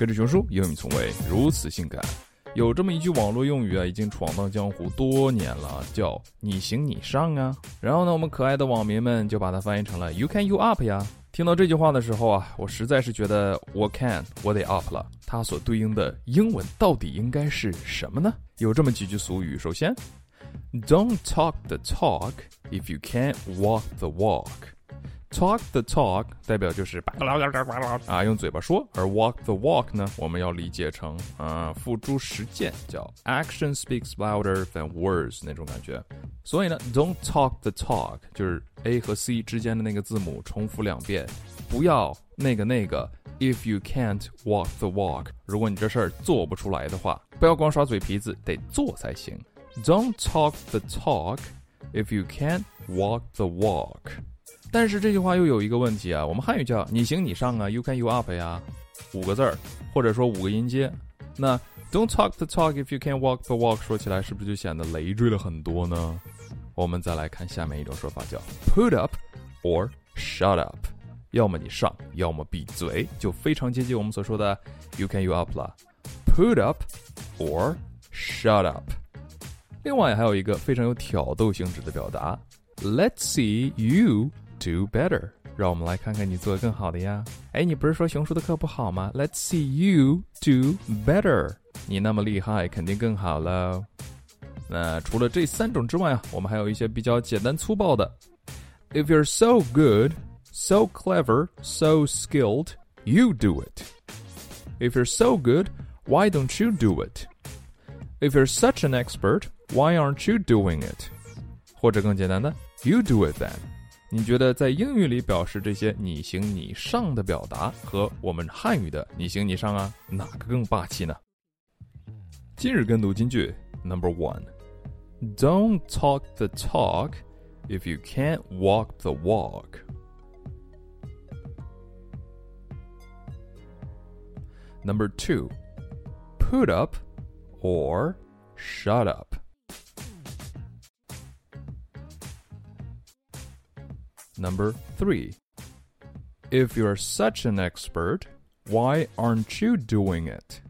跟着熊叔，英语从未如此性感。有这么一句网络用语啊，已经闯荡江湖多年了，叫“你行你上”啊。然后呢，我们可爱的网民们就把它翻译成了 “You can you up” 呀。听到这句话的时候啊，我实在是觉得我 can 我得 up 了。它所对应的英文到底应该是什么呢？有这么几句俗语。首先，Don't talk the talk if you can't walk the walk。Talk the talk 代表就是啊用嘴巴说，而 walk the walk 呢，我们要理解成啊付诸实践，叫 action speaks louder than words 那种感觉。所以呢，don't talk the talk 就是 A 和 C 之间的那个字母重复两遍，不要那个那个。If you can't walk the walk，如果你这事儿做不出来的话，不要光耍嘴皮子，得做才行。Don't talk the talk if you can't walk the walk。 但是这句话又有一个问题啊，我们汉语叫你行你上啊，you can you up 呀，五个字儿，或者说五个音阶。那 don't talk the talk if you can walk the walk 说起来是不是就显得累赘了很多呢？我们再来看下面一种说法叫 put up or shut up，要么你上，要么闭嘴，就非常接近我们所说的 you can you up 了，put up or shut up。另外还有一个非常有挑逗性质的表达，let's see you。do better，让我们来看看你做的更好的呀。哎，你不是说熊叔的课不好吗？Let's see you do better。你那么厉害，肯定更好喽。那除了这三种之外啊，我们还有一些比较简单粗暴的。If you're so good, so clever, so skilled, you do it. If you're so good, why don't you do it? If you're such an expert, why aren't you doing it? 或者更简单的，You do it then. 你觉得在英语里表示这些“你行你上”的表达和我们汉语的“你行你上”啊，哪个更霸气呢？今日跟读金句 Number One：Don't talk the talk if you can't walk the walk. Number two, put up or shut up. Number three, if you're such an expert, why aren't you doing it?